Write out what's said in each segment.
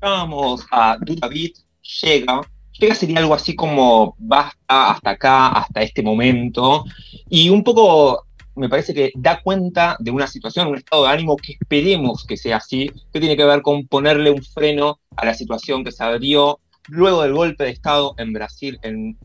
a Duda Beat, llega, llega sería algo así como basta hasta acá, hasta este momento, y un poco me parece que da cuenta de una situación, un estado de ánimo que esperemos que sea así, que tiene que ver con ponerle un freno a la situación que se abrió luego del golpe de Estado en Brasil en,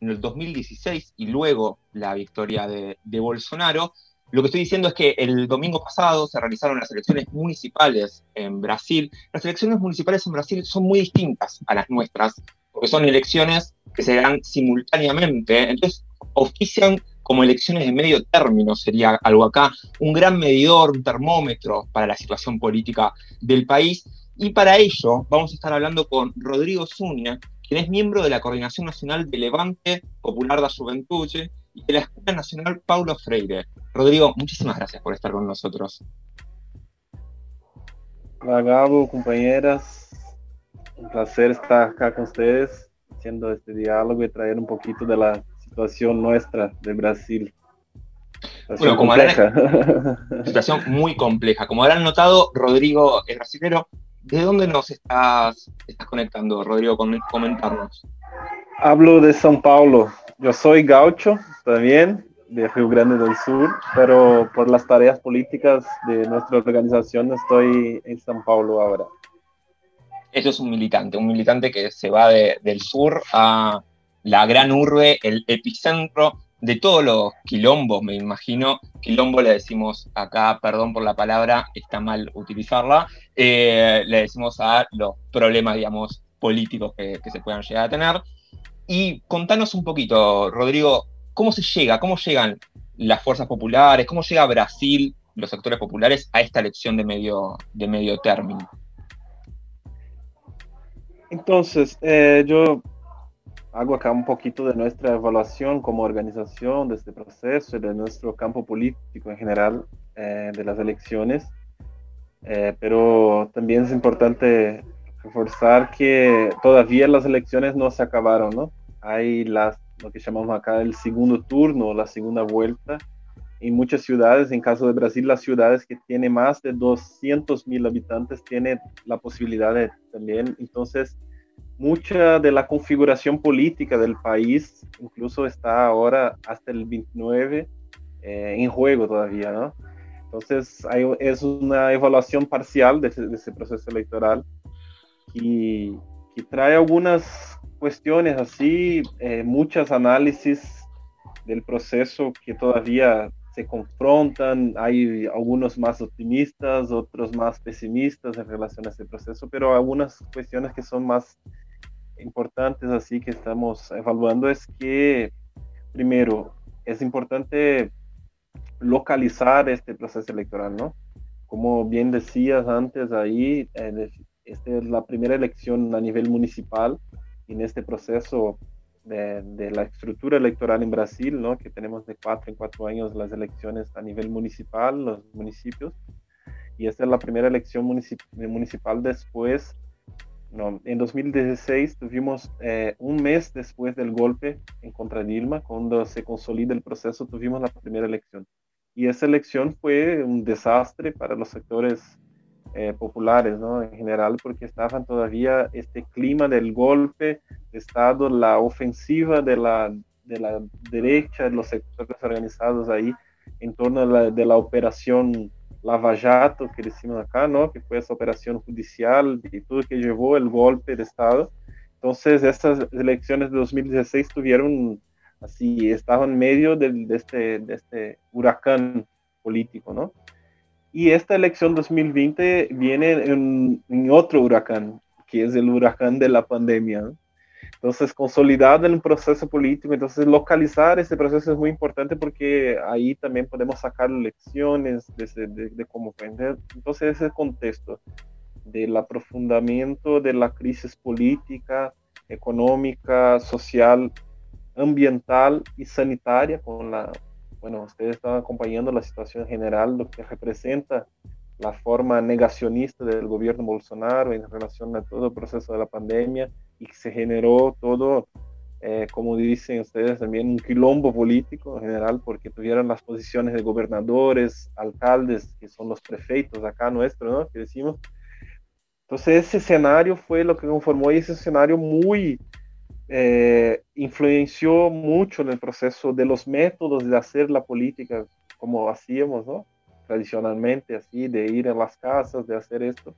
el 2016 y luego la victoria de Bolsonaro. Lo que estoy diciendo es que el domingo pasado se realizaron las elecciones municipales en Brasil. Las elecciones municipales en Brasil son muy distintas a las nuestras, porque son elecciones que se dan simultáneamente. Entonces, ofician como elecciones de medio término, sería algo acá, un gran medidor, un termómetro para la situación política del país. Y para ello vamos a estar hablando con Rodrigo Zúñiga, quien es miembro de la Coordinación Nacional de Levante Popular la Juventud y de la Escuela Nacional Paulo Freire. Rodrigo, muchísimas gracias por estar con nosotros. Hola Gabo, compañeras, un placer estar acá con ustedes, haciendo este diálogo y traer un poquito de la situación nuestra de Brasil. bueno, como situación muy compleja. Como habrán notado, Rodrigo es brasilero. ¿De dónde nos estás, estás conectando, Rodrigo, con comentarnos? Hablo de São Paulo. Yo soy gaucho también, de Río Grande del Sur, pero por las tareas políticas de nuestra organización estoy en São Paulo ahora. Eso es un militante, un militante que se va del sur a, la gran urbe, el epicentro de todos los quilombos, me imagino. Quilombo le decimos acá, perdón por la palabra, está mal utilizarla, eh, le decimos a los problemas, digamos, políticos que, se puedan llegar a tener. Y contanos un poquito, Rodrigo, ¿cómo se llega? ¿Cómo llegan las fuerzas populares? ¿Cómo llega Brasil, los sectores populares, a esta elección de medio, de medio término? Entonces, eh, yo hago acá un poquito de nuestra evaluación como organización de este proceso y de nuestro campo político en general eh, de las elecciones. Eh, pero también es importante reforzar que todavía las elecciones no se acabaron, ¿no? Hay las, lo que llamamos acá el segundo turno, la segunda vuelta. En muchas ciudades, en caso de Brasil, las ciudades que tienen más de 200 mil habitantes tienen la posibilidad de también. Entonces, mucha de la configuración política del país incluso está ahora hasta el 29 eh, en juego todavía, ¿no? Entonces es una evaluación parcial de ese, proceso electoral y, que trae algunas cuestiones así, eh, muchos análisis del proceso que todavía se confrontan, hay algunos más optimistas, otros más pesimistas en relación a este proceso, pero algunas cuestiones que son más importantes así que estamos evaluando es que, primero, es importante localizar este proceso electoral, ¿no? Como bien decías antes ahí, esta es la primera elección a nivel municipal en este proceso de, la estructura electoral en Brasil, ¿no? Que tenemos de cuatro en cuatro años las elecciones a nivel municipal, los municipios. Y esta es la primera elección municipal después no, en 2016 tuvimos eh, un mes después del golpe en contra Dilma, cuando se consolida el proceso, tuvimos la primera elección. Y esa elección fue un desastre para los sectores eh, populares, ¿no? En general, porque estaban todavía este clima del golpe de Estado, la ofensiva de la, de la derecha, de los sectores organizados ahí, en torno a la, de la operación Lava Jato, que decimos acá, ¿no? Que fue esa operación judicial y todo que llevó el golpe de Estado. Entonces, estas elecciones de 2016 tuvieron, así, estaban en medio de, este, de este huracán político, ¿no? Y esta elección 2020 viene en, otro huracán, que es el huracán de la pandemia. Entonces, consolidado en un proceso político, entonces localizar ese proceso es muy importante porque ahí también podemos sacar lecciones de, cómo aprender. Entonces, ese contexto del aprofundamiento de la crisis política, económica, social, ambiental y sanitaria, con la, bueno, ustedes están acompañando la situación general, lo que representa la forma negacionista del gobierno Bolsonaro en relación a todo el proceso de la pandemia y se generó todo, eh, como dicen ustedes también, un quilombo político en general porque tuvieron las posiciones de gobernadores, alcaldes, que son los prefeitos acá nuestros, ¿no? Que decimos, Entonces ese escenario fue lo que conformó ese escenario muy eh, influenció mucho en el proceso de los métodos de hacer la política como hacíamos, ¿no? Tradicionalmente, así, de ir a las casas, de hacer esto.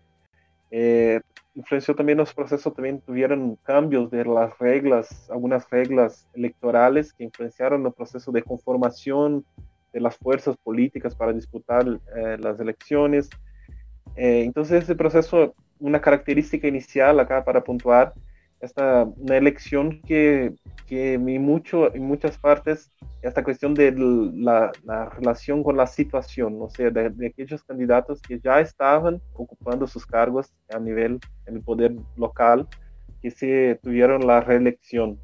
Eh, influenció también los procesos, también tuvieron cambios de las reglas, algunas reglas electorales que influenciaron el proceso de conformación de las fuerzas políticas para disputar eh, las elecciones. entonces, ese proceso una característica inicial acá para puntuar, esta, una elección que, que en, mucho, en muchas partes, esta cuestión de la, la relación con la situación, o sea, de, aquellos candidatos que ya estaban ocupando sus cargos a nivel, en el poder local, que se tuvieron la reelección.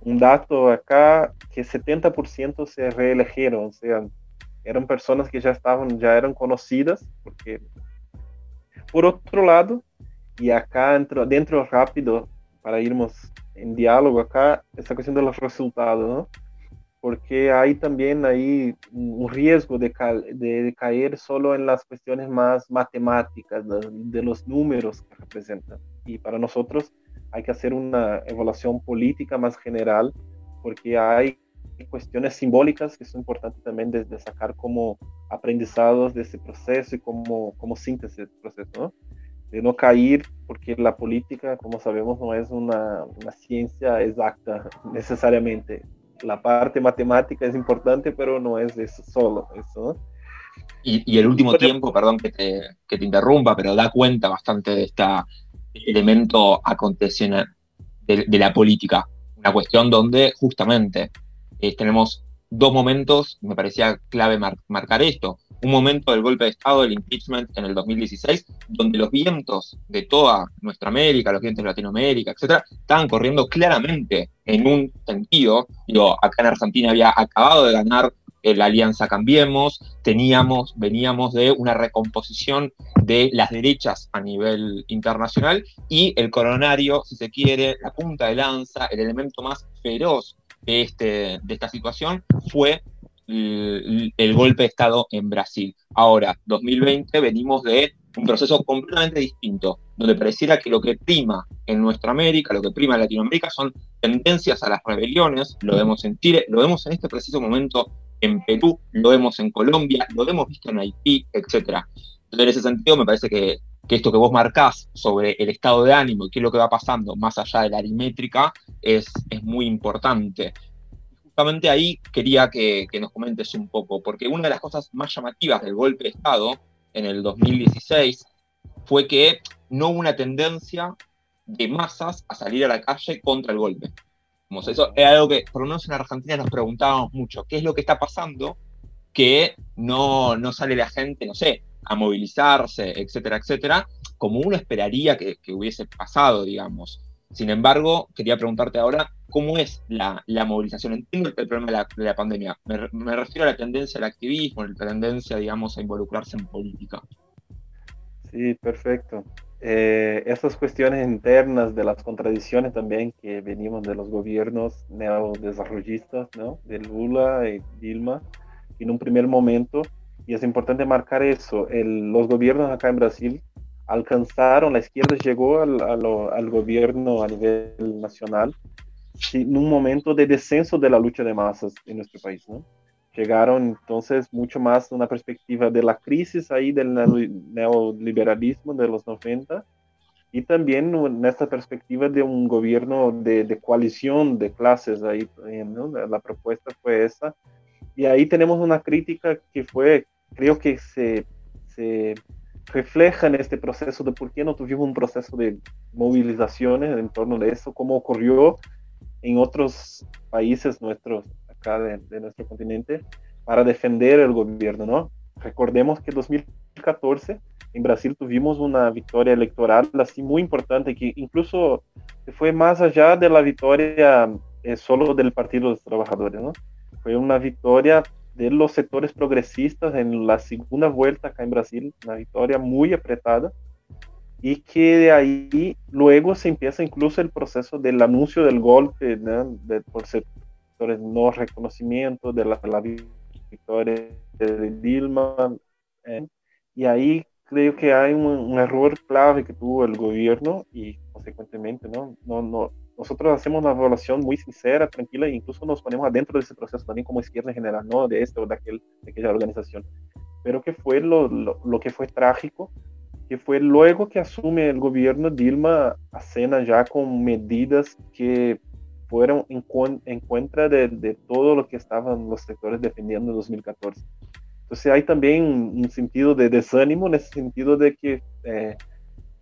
Un dato acá, que 70% se reelegieron, o sea, eran personas que ya estaban, ya eran conocidas, porque por otro lado, y acá dentro, dentro rápido, para irnos en diálogo acá, esta cuestión de los resultados. Porque hay también ahí un riesgo de, caer solo en las cuestiones más matemáticas, de, los números que representan. Y para nosotros hay que hacer una evaluación política más general, porque hay cuestiones simbólicas que son importantes también de, sacar como aprendizados de ese proceso y como, como síntesis del proceso. De no caer, porque la política, como sabemos, no es una, una, ciencia exacta necesariamente. La parte matemática es importante, pero no es eso solo. Eso, y, y, el último tiempo, perdón que te, que te, interrumpa, pero da cuenta bastante de este elemento acontecional de, de, la política. Una cuestión donde justamente eh, tenemos dos momentos, me parecía clave mar, marcar esto un momento del golpe de Estado, del impeachment en el 2016, donde los vientos de toda nuestra América, los vientos de Latinoamérica, etcétera, estaban corriendo claramente en un sentido. Digo, acá en Argentina había acabado de ganar la Alianza Cambiemos, teníamos, veníamos de una recomposición de las derechas a nivel internacional y el coronario, si se quiere, la punta de lanza, el elemento más feroz de, este, de esta situación fue el, golpe de Estado en Brasil. Ahora, 2020, venimos de un proceso completamente distinto, donde pareciera que lo que prima en nuestra América, lo que prima en Latinoamérica son tendencias a las rebeliones, lo vemos en Chile, lo vemos en este preciso momento en Perú, lo vemos en Colombia, lo hemos visto en Haití, etc. Entonces, en ese sentido, me parece que, esto que vos marcás sobre el estado de ánimo y qué es lo que va pasando más allá de la aritmétrica es, es muy importante justamente ahí quería que, nos comentes un poco, porque una de las cosas más llamativas del golpe de Estado en el 2016 fue que no hubo una tendencia de masas a salir a la calle contra el golpe. Eso era algo que, por lo menos en Argentina, nos preguntábamos mucho, ¿qué es lo que está pasando que no, no sale la gente, no sé, a movilizarse, etcétera, etcétera, como uno esperaría que hubiese pasado, digamos? Sin embargo, quería preguntarte ahora, ¿cómo es la, la movilización? Entiendo el problema de la, de la pandemia. Me, me, refiero a la tendencia al activismo, la tendencia, digamos, a involucrarse en política. Sí, perfecto. Eh, esas cuestiones internas de las contradicciones también que venimos de los gobiernos neodesarrollistas, ¿no? De Lula y Dilma, en un primer momento, y es importante marcar eso, el, los gobiernos acá en Brasil alcanzaron, la izquierda llegó al, al, al gobierno a nivel nacional en un momento de descenso de la lucha de masas en nuestro país, ¿no? Llegaron entonces mucho más una perspectiva de la crisis ahí del neoliberalismo de los 90 y también en esta perspectiva de un gobierno de, de coalición de clases ahí, ¿no? La propuesta fue esa. Y ahí tenemos una crítica que fue, creo que se, se refleja en este proceso de por qué no tuvimos un proceso de movilizaciones en torno de eso, como ocurrió en otros países nuestros, acá de, de nuestro continente, para defender el gobierno, ¿no? Recordemos que en 2014 en Brasil tuvimos una victoria electoral así muy importante que incluso fue más allá de la victoria eh, solo del Partido de los Trabajadores, ¿no? Fue una victoria de los sectores progresistas en la segunda vuelta acá en Brasil, una victoria muy apretada, y que de ahí luego se empieza incluso el proceso del anuncio del golpe ¿no? de, por sectores no reconocimiento de la, la victoria de Dilma, ¿eh? y ahí creo que hay un, error clave que tuvo el gobierno y consecuentemente, ¿no? No, no, nosotros hacemos una evaluación muy sincera, tranquila, e incluso nos ponemos adentro de ese proceso también como izquierda en general, no de este o de, aquel, de aquella organización. Pero que fue lo, lo, que fue trágico, que fue luego que asume el gobierno Dilma a cena ya con medidas que fueron en, contra de, todo lo que estaban los sectores defendiendo en 2014. Entonces hay también un sentido de desánimo en ese sentido de que eh,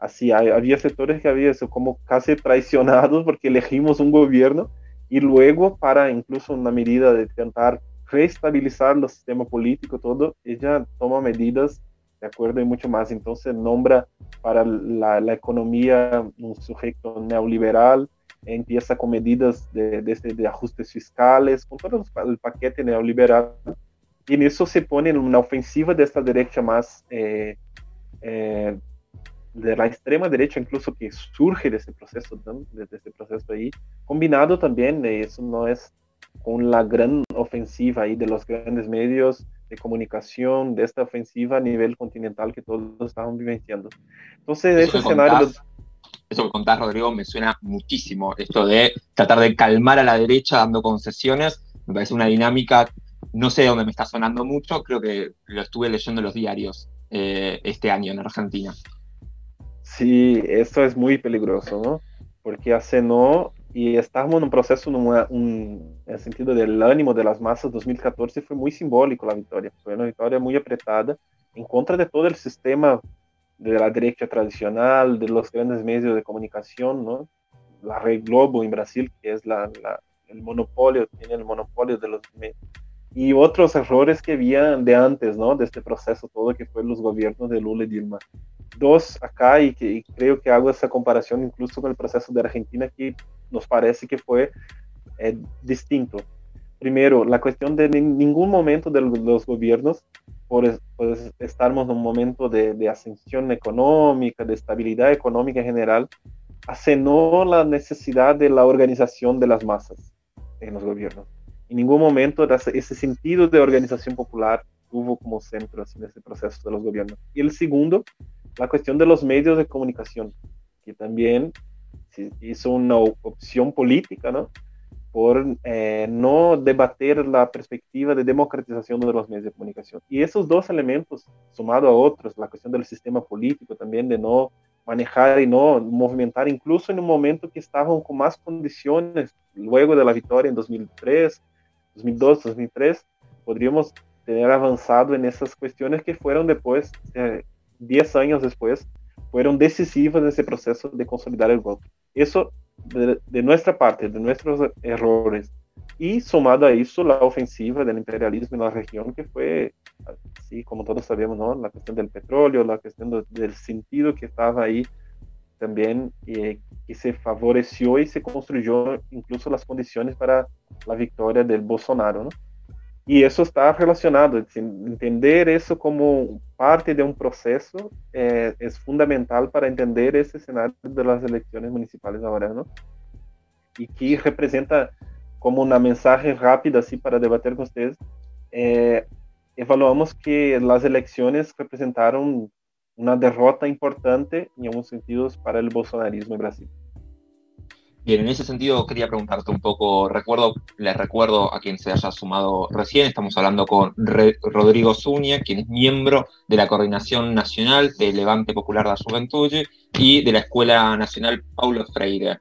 así había sectores que había eso como casi traicionados porque elegimos un gobierno y luego para incluso una medida de intentar reestabilizar el sistema político todo ella toma medidas de acuerdo y mucho más. Entonces nombra para la, economía un sujeto neoliberal empieza con medidas de, de, de ajustes fiscales con todo el paquete neoliberal y en eso se pone en una ofensiva de esta derecha más, eh, eh, de la extrema derecha incluso que surge de ese proceso, de, ese proceso ahí, combinado también, eh, eso no es con la gran ofensiva ahí de los grandes medios de comunicación, de esta ofensiva a nivel continental que todos estaban vivenciando. Entonces, ese escenario... eso que contás, Rodrigo, me suena muchísimo, esto de tratar de calmar a la derecha dando concesiones, me parece una dinámica no sé dónde me está sonando mucho, creo que lo estuve leyendo en los diarios eh, este año en Argentina. Sí, esto es muy peligroso, ¿no? Porque hace no, y estamos en un proceso, en el sentido del ánimo de las masas, 2014 fue muy simbólico la victoria, fue una victoria muy apretada en contra de todo el sistema de la derecha tradicional, de los grandes medios de comunicación, ¿no? La Red Globo en Brasil, que es la, el monopolio, tiene el monopolio de los medios y otros errores que habían de antes, ¿no? De este proceso todo que fue los gobiernos de Lula y Dilma. Dos acá, y que creo que hago esa comparación incluso con el proceso de Argentina, que nos parece que fue eh, distinto. Primero, la cuestión de ningún momento de los gobiernos, por, por estarmos en un momento de, de ascensión económica, de estabilidad económica en general, acenó la necesidad de la organización de las masas en los gobiernos en ningún momento ese sentido de organización popular tuvo como centro en ese proceso de los gobiernos. Y el segundo, la cuestión de los medios de comunicación, que también hizo una opción política, ¿no? Por eh, no debater la perspectiva de democratización de los medios de comunicación. Y esos dos elementos, sumado a otros, la cuestión del sistema político también, de no manejar y no movimentar, incluso en un momento que estaban con más condiciones, luego de la victoria en 2003, 2002, 2003, podríamos tener avanzado en esas cuestiones que fueron después, 10 eh, años después, fueron decisivas en ese proceso de consolidar el voto. Eso de, nuestra parte, de nuestros errores. Y sumado a eso, la ofensiva del imperialismo en la región, que fue, así como todos sabemos, ¿no? la cuestión del petróleo, la cuestión del sentido que estaba ahí también, eh, que se favoreció y se construyó incluso las condiciones para la victoria del Bolsonaro, ¿no? Y eso está relacionado, entender eso como parte de un proceso eh, es fundamental para entender ese escenario de las elecciones municipales ahora, ¿no? Y que representa como una mensaje rápida, así para debatir con ustedes, eh, evaluamos que las elecciones representaron una derrota importante en algunos sentidos para el bolsonarismo en Brasil. Bien, en ese sentido quería preguntarte un poco, recuerdo, les recuerdo a quien se haya sumado recién, estamos hablando con Rodrigo Zúñez, quien es miembro de la Coordinación Nacional del Levante Popular de la Juventud y de la Escuela Nacional Paulo Freire.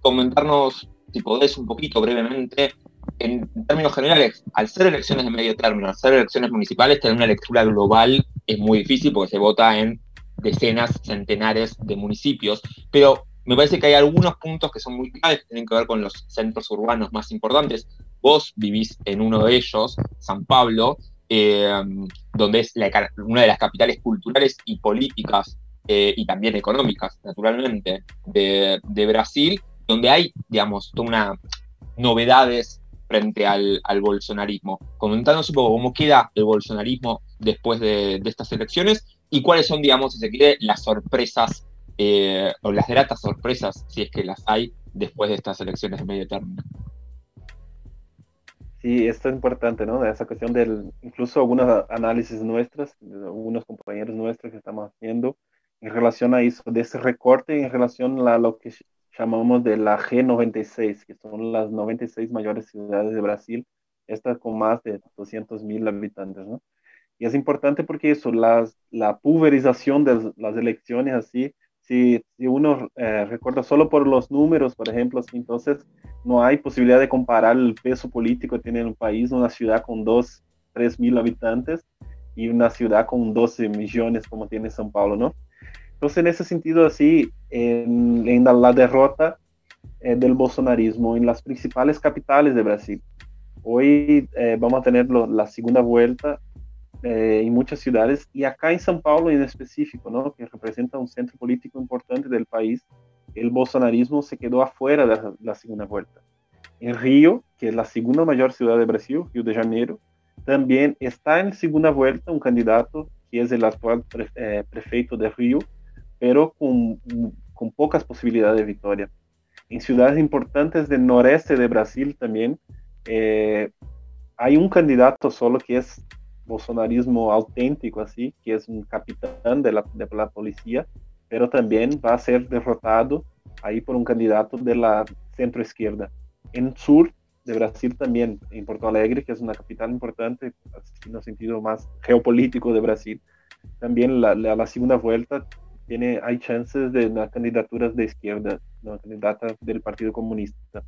Comentarnos, si podés, un poquito brevemente, en términos generales, al ser elecciones de medio término, al ser elecciones municipales, tener una lectura global es muy difícil porque se vota en decenas, centenares de municipios, pero me parece que hay algunos puntos que son muy claves, que tienen que ver con los centros urbanos más importantes. Vos vivís en uno de ellos, San Pablo, eh, donde es una de las capitales culturales y políticas eh, y también económicas, naturalmente, de, Brasil, donde hay, digamos, una novedades frente al, bolsonarismo. Comentándonos un poco cómo queda el bolsonarismo después de, de, estas elecciones y cuáles son, digamos, si se quiere, las sorpresas eh, o las gratas sorpresas, si es que las hay, después de estas elecciones de medio término. Sí, esto es importante, ¿no? Esa cuestión del, incluso algunos análisis nuestras, algunos compañeros nuestros que estamos haciendo en relación a eso, de ese recorte en relación a lo que llamamos de la G96, que son las 96 mayores ciudades de Brasil, estas con más de 200 mil habitantes, ¿no? Y es importante porque eso, las, la pulverización de las elecciones así, si, uno eh, recuerda solo por los números, por ejemplo, entonces no hay posibilidad de comparar el peso político que tiene un país, una ciudad con 2, 3 mil habitantes y una ciudad con 12 millones como tiene São Paulo, ¿no? Entonces, en ese sentido, así, en la derrota eh, del bolsonarismo en las principales capitales de Brasil. Hoy eh, vamos a tener la segunda vuelta eh, en muchas ciudades y acá en São Paulo en específico, ¿no? que representa un centro político importante del país, el bolsonarismo se quedó afuera de la, segunda vuelta. En Río, que es la segunda mayor ciudad de Brasil, Río de Janeiro, también está en segunda vuelta un candidato que es el actual prefeito de Río, pero con, con pocas posibilidades de victoria. En ciudades importantes del noreste de Brasil también eh, hay un candidato solo que es bolsonarismo auténtico, así, que es un capitán de la, de la policía, pero también va a ser derrotado ahí por un candidato de la centro izquierda. En sur de Brasil también, en Porto Alegre, que es una capital importante, en el sentido más geopolítico de Brasil, también la, la, segunda vuelta tiene, hay chances de las candidaturas de izquierda, una candidata del Partido Comunista,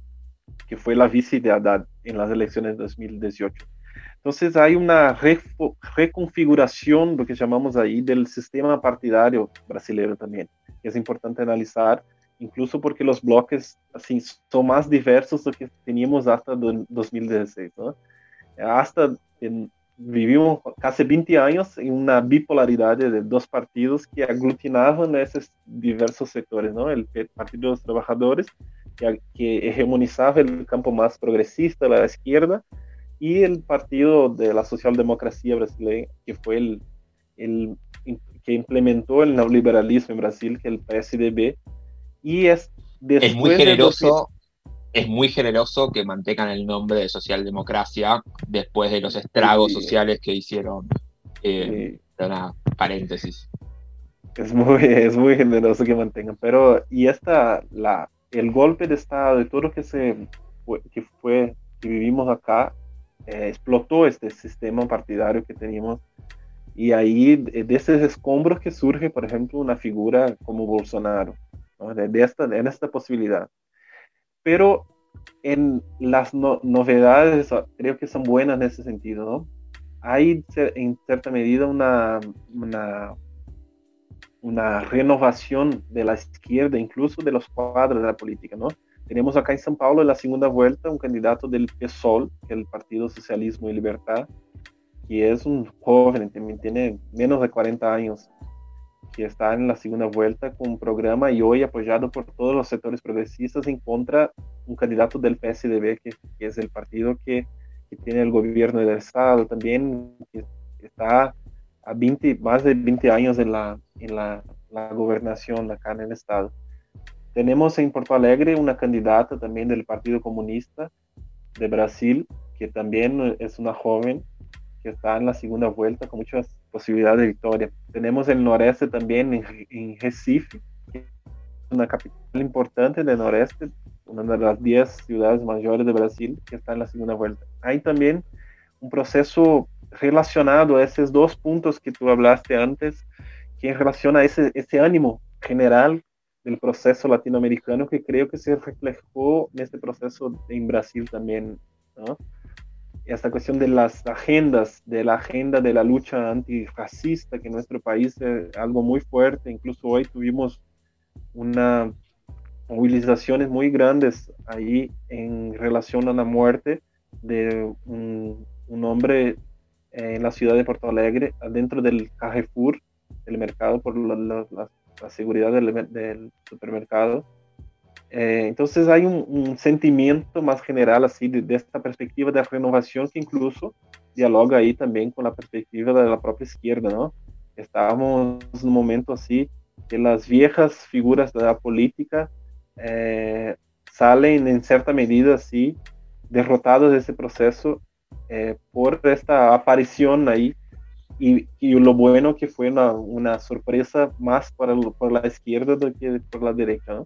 que fue la vice de Haddad en las elecciones de 2018. Entonces hay una reconfiguración, lo que llamamos ahí, del sistema partidario brasileño también, es importante analizar, incluso porque los bloques así, son más diversos de lo que teníamos hasta 2016. ¿no? Hasta en, vivimos casi 20 años en una bipolaridad de dos partidos que aglutinaban esos diversos sectores, ¿no? El Partido de los Trabajadores, que, que hegemonizaba el campo más progresista, la izquierda, y el Partido de la Socialdemocracia Brasileña, que fue el, el que implementó el neoliberalismo en Brasil, que es el PSDB, y es es muy generoso es muy generoso que mantengan el nombre de socialdemocracia después de los estragos sociales que hicieron. Eh, Una paréntesis. Es muy, es muy generoso que mantengan, pero y esta, la, el golpe de Estado de todo lo que, se, que fue, que vivimos acá, eh, explotó este sistema partidario que teníamos y ahí de, esos escombros que surge, por ejemplo, una figura como Bolsonaro, de, esta, en esta posibilidad pero en las novedades ah, creo que son buenas en ese sentido, ¿no? Hay en cierta medida una, una, una renovación de la izquierda, incluso de los cuadros de la política, ¿no? Tenemos acá en São Paulo en la segunda vuelta un candidato del PSOL, que es el Partido Socialismo y Libertad, que es un joven, también tiene menos de 40 años, que está en la segunda vuelta con un programa y hoy apoyado por todos los sectores progresistas en contra un candidato del PSDB, que, es el partido que, que, tiene el gobierno del Estado también, que está a 20, más de 20 años en la, en la, la gobernación acá en el Estado. Tenemos en Porto Alegre una candidata también del Partido Comunista de Brasil, que también es una joven que está en la segunda vuelta con muchas posibilidades de victoria. Tenemos el noreste también en, Recife, una capital importante del noreste, una de las 10 ciudades mayores de Brasil, que está en la segunda vuelta. Hay también un proceso relacionado a esos dos puntos que tú hablaste antes, que relaciona ese, ese ánimo general del proceso latinoamericano que creo que se reflejó en este proceso en Brasil también, ¿no? esta cuestión de las agendas, de la agenda de la lucha antirracista, que en nuestro país es algo muy fuerte, incluso hoy tuvimos una movilizaciones muy grandes ahí en relación a la muerte de un, hombre en la ciudad de Porto Alegre, dentro del Carrefour, el mercado por la, seguridad del supermercado eh, entonces hay un, sentimiento más general así de, esta perspectiva de renovación que incluso dialoga ahí también con la perspectiva de la propia izquierda, ¿no? Estábamos en un momento así que las viejas figuras de la política eh, salen en cierta medida así derrotados de ese proceso eh, por esta aparición ahí y, y, lo bueno que fue una, una sorpresa más para por la izquierda que por la derecha. ¿no?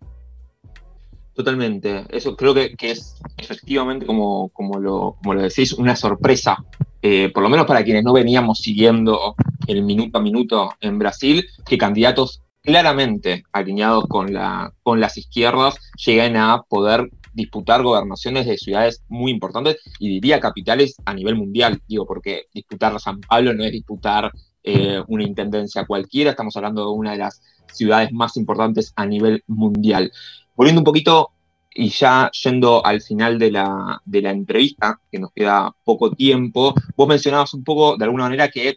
Totalmente, eso creo que, que es efectivamente, como, como, lo, como lo decís, una sorpresa, eh, por lo menos para quienes no veníamos siguiendo el minuto a minuto en Brasil, que candidatos claramente alineados con, la, con las izquierdas lleguen a poder disputar gobernaciones de ciudades muy importantes y diría capitales a nivel mundial, digo, porque disputar San Pablo no es disputar eh, una intendencia cualquiera, estamos hablando de una de las ciudades más importantes a nivel mundial. Volviendo un poquito y ya yendo al final de la, de la entrevista, que nos queda poco tiempo, vos mencionabas un poco de alguna manera que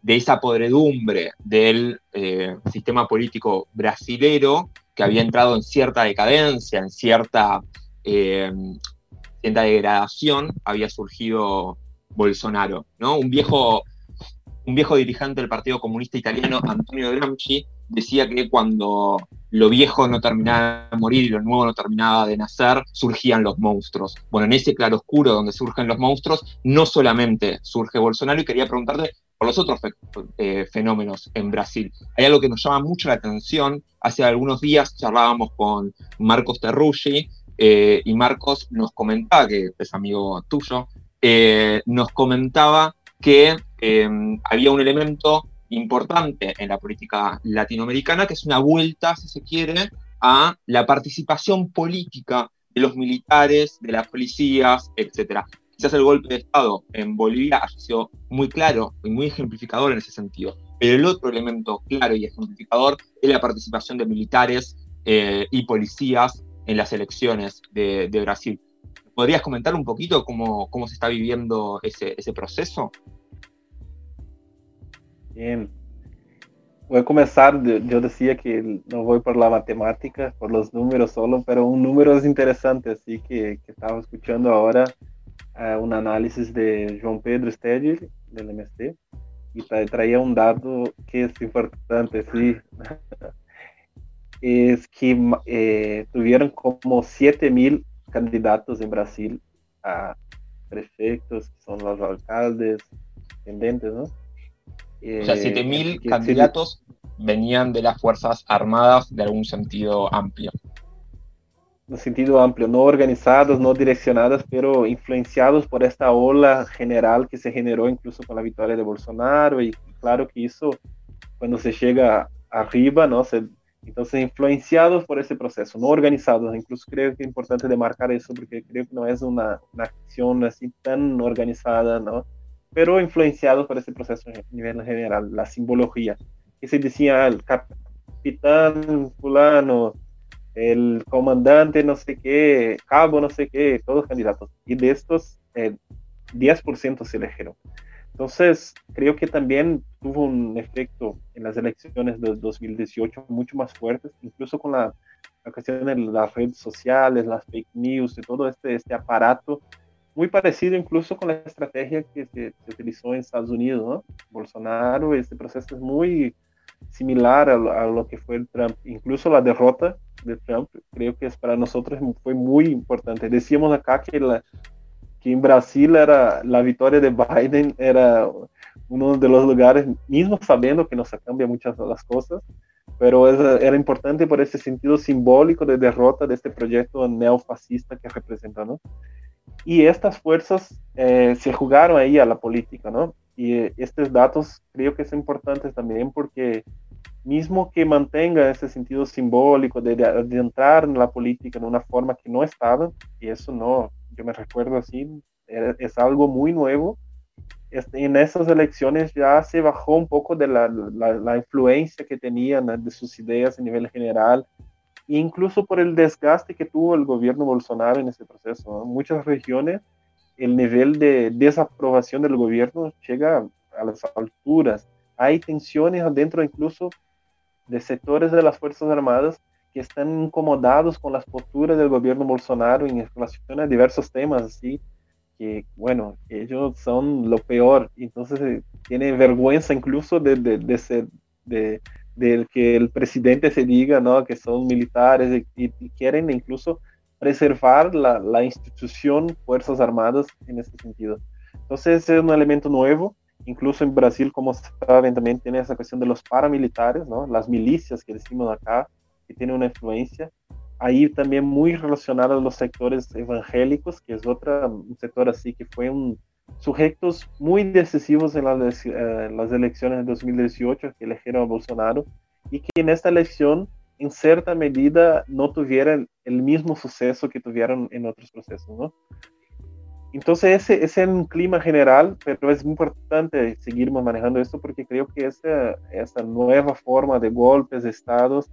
de esa podredumbre del eh, sistema político brasilero que había entrado en cierta decadencia, en cierta eh, cierta degradación, había surgido Bolsonaro, ¿no? Un viejo, un viejo dirigente del Partido Comunista Italiano, Antonio Gramsci, decía que cuando lo viejo no terminaba de morir y lo nuevo no terminaba de nacer, surgían los monstruos. Bueno, en ese claroscuro donde surgen los monstruos, no solamente surge Bolsonaro, y quería preguntarte por los otros eh, fenómenos en Brasil. Hay algo que nos llama mucho la atención. Hace algunos días charlábamos con Marcos Terruggi, eh, y Marcos nos comentaba, que es amigo tuyo, eh, nos comentaba que em, había un elemento importante en la política latinoamericana, que es una vuelta, si se quiere, a la participación política de los militares, de las policías, etc. Quizás el golpe de Estado en Bolivia haya sido muy claro y muy ejemplificador en ese sentido. Pero el otro elemento claro y ejemplificador es la participación de militares eh, y policías en las elecciones de, Brasil. ¿Podrías comentar un poquito cómo, cómo se está viviendo ese, ese proceso? Bien. Voy a comenzar, yo decía que no voy por la matemática, por los números solo, pero un número es interesante, así que, que estaba escuchando ahora uh, un análisis de João Pedro Stedger, del MST, y traía un dato que es importante, sí. Es que eh, tuvieron como 7 mil candidatos en Brasil a prefectos, que son los alcaldes, intendentes, ¿no? o sea, 7 mil eh, candidatos venían de las Fuerzas Armadas de algún sentido amplio. No sentido amplio, no organizados, no direccionados, pero influenciados por esta ola general que se generó incluso con la victoria de Bolsonaro y claro que eso, cuando se llega arriba, ¿no? Se entonces, influenciados por ese proceso, no organizados, incluso creo que es importante demarcar eso porque creo que no es una, una acción así tan organizada, ¿no? Pero influenciados por ese proceso a nivel general, la simbología. Que se decía el capitán fulano, el comandante no sé qué, cabo no sé qué, todos candidatos. Y de estos, eh, 10% se eligieron. Entonces, creo que también tuvo un efecto en las elecciones de 2018 mucho más fuertes, incluso con la, cuestión de las redes sociales, las fake news y todo este, este aparato, muy parecido incluso con la estrategia que se, utilizó en Estados Unidos, ¿no? Bolsonaro, este proceso es muy similar a a lo, que fue el Trump, incluso la derrota de Trump, creo que es para nosotros fue muy importante. Decíamos acá que la, que en Brasil era la victoria de Biden era uno de los lugares, mismo sabiendo que no se cambia muchas de las cosas, pero era importante por ese sentido simbólico de derrota de este proyecto neofascista que representa, ¿no? Y estas fuerzas eh, se jugaron ahí a la política, ¿no? Y eh, estos datos creo que son importantes también porque mismo que mantenga ese sentido simbólico de, de, de entrar en la política de una forma que no estaba, y eso no, yo me recuerdo así, es algo muy nuevo. En esas elecciones ya se bajó un poco de la, la, influencia que tenían de sus ideas a nivel general, incluso por el desgaste que tuvo el gobierno Bolsonaro en ese proceso. Muchas regiones el nivel de desaprobación del gobierno llega a las alturas. Hay tensiones adentro incluso de sectores de las Fuerzas Armadas que están incomodados con las posturas del gobierno Bolsonaro en relación a diversos temas, así que, bueno, ellos son lo peor, entonces eh, tienen vergüenza incluso de, de, de ser, de, de, que el presidente se diga, ¿no? Que son militares y, y, quieren incluso preservar la, la, institución Fuerzas Armadas en ese sentido. Entonces es un elemento nuevo, incluso en Brasil, como saben, también tiene esa cuestión de los paramilitares, ¿no? las milicias que decimos acá, que tienen una influencia. Ahí también muy relacionado a los sectores evangélicos, que es otro sector así que fue un sujetos muy decisivos en las, eh, las elecciones de 2018 que eligieron a Bolsonaro y que en esta elección en cierta medida no tuvieran el mismo suceso que tuvieron en otros procesos, ¿no? Entonces ese, ese es un clima general, pero es muy importante seguir manejando esto porque creo que esta, esta nueva forma de golpes de estados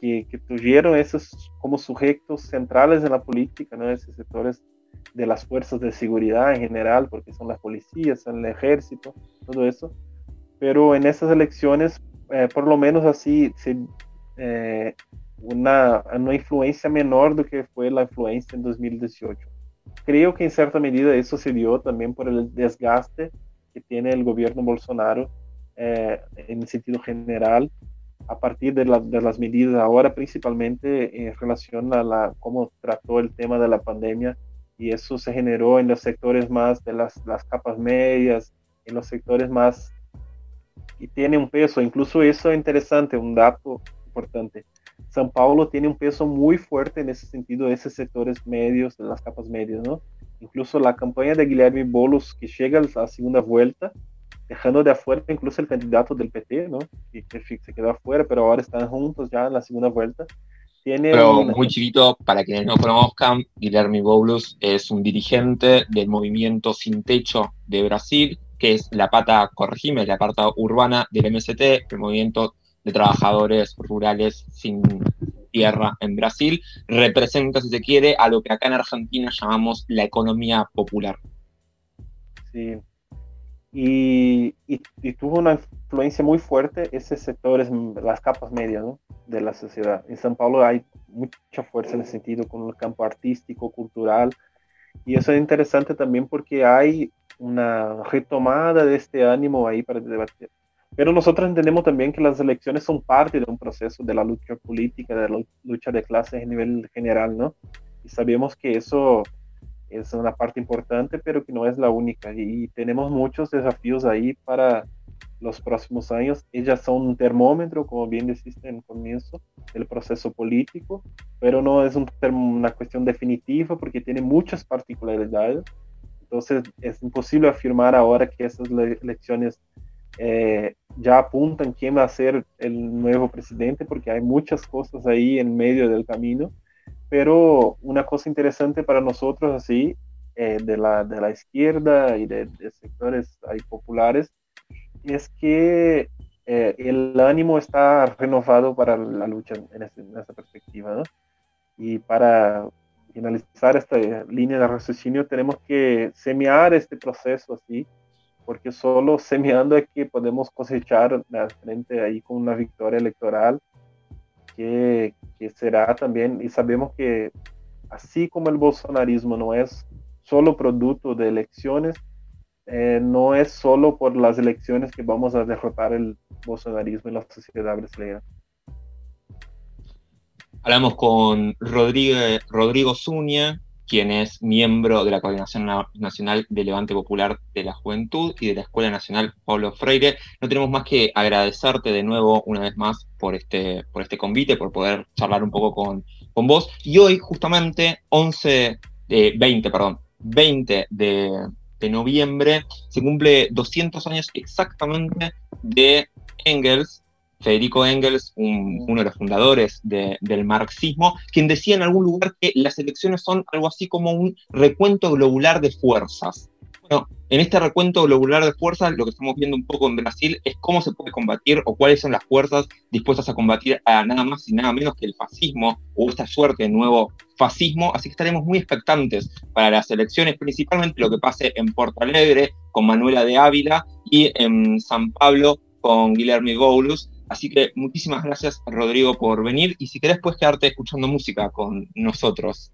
que, tuvieron esos como sujetos centrales en la política, ¿no? esos sectores de las fuerzas de seguridad en general, porque son las policías, el ejército, todo eso. Pero en estas elecciones, eh, por lo menos así, eh, una, una influencia menor do que fue la influencia en 2018. Creo que en cierta medida eso se dio también por el desgaste que tiene el gobierno Bolsonaro eh, en sentido general a partir de, la, de, las medidas ahora, principalmente en relación a la, cómo trató el tema de la pandemia y eso se generó en los sectores más de las, las capas medias, en los sectores más y tiene un peso, incluso eso es interesante, un dato importante. São Paulo tiene un peso muy fuerte en ese sentido, esos sectores medios, de las capas medias, ¿no? Incluso la campaña de Guilherme Boulos, que llega a la segunda vuelta, dejando de afuera incluso el candidato del PT, ¿no? Que, que se quedó afuera, pero ahora están juntos ya en la segunda vuelta. Pero muy chiquito, para quienes no conozcan, Guilherme Boulos es un dirigente del movimiento Sin Techo de Brasil, que es la pata, corregime, la pata urbana del MST, el movimiento de trabajadores rurales sin tierra en Brasil, representa, si se quiere, a lo que acá en Argentina llamamos la economía popular. Sí, y, tuvo una influencia muy fuerte esos sectores, las capas medias de la sociedad. En San Paulo hay mucha fuerza en ese sentido con el campo artístico, cultural, y eso es interesante también porque hay una retomada de este ánimo ahí para debatir. Pero nosotros entendemos también que las elecciones son parte de un proceso de la lucha política, de la lucha de clases a nivel general, ¿no? Y sabemos que eso es una parte importante, pero que no es la única. Y tenemos muchos desafíos ahí para los próximos años. Ellas son un termómetro, como bien dijiste en el comienzo, del proceso político, pero no es un una cuestión definitiva porque tiene muchas particularidades. Entonces es imposible afirmar ahora que esas elecciones eh, ya apuntan quién va a ser el nuevo presidente porque hay muchas cosas ahí en medio del camino pero una cosa interesante para nosotros, así, eh, de, la, de la izquierda y de, sectores populares, es que eh, el ánimo está renovado para la lucha en, esa perspectiva. Y para finalizar esta línea de raciocinio, tenemos que semear este proceso así, porque solo semeando es que podemos cosechar la frente ahí con una victoria electoral que, será también, y sabemos que así como el bolsonarismo no es solo producto de elecciones, eh, no es solo por las elecciones que vamos a derrotar el bolsonarismo en la sociedad brasileña. Hablamos con Rodrigo, Rodrigo Zúñiga, quien es miembro de la Coordinación Nacional de Levante Popular de la Juventud y de la Escuela Nacional Pablo Freire. No tenemos más que agradecerte de nuevo una vez más por este, por este convite, por poder charlar un poco con, con vos. Y hoy, justamente, 11, de 20, perdón, 20 de, de noviembre, se cumple 200 años exactamente de Engels, Federico Engels, uno de los fundadores del marxismo, quien decía en algún lugar que las elecciones son algo así como un recuento globular de fuerzas. Bueno, en este recuento globular de fuerzas, lo que estamos viendo un poco en Brasil es cómo se puede combatir o cuáles son las fuerzas dispuestas a combatir a nada más y nada menos que el fascismo o esta suerte de nuevo fascismo. Así que estaremos muy expectantes para las elecciones, principalmente lo que pase en Porto Alegre con Manuela de Ávila y en San Pablo con Guillermo Goulus Así que muchísimas gracias, Rodrigo, por venir. Y si querés, puedes quedarte escuchando música con nosotros.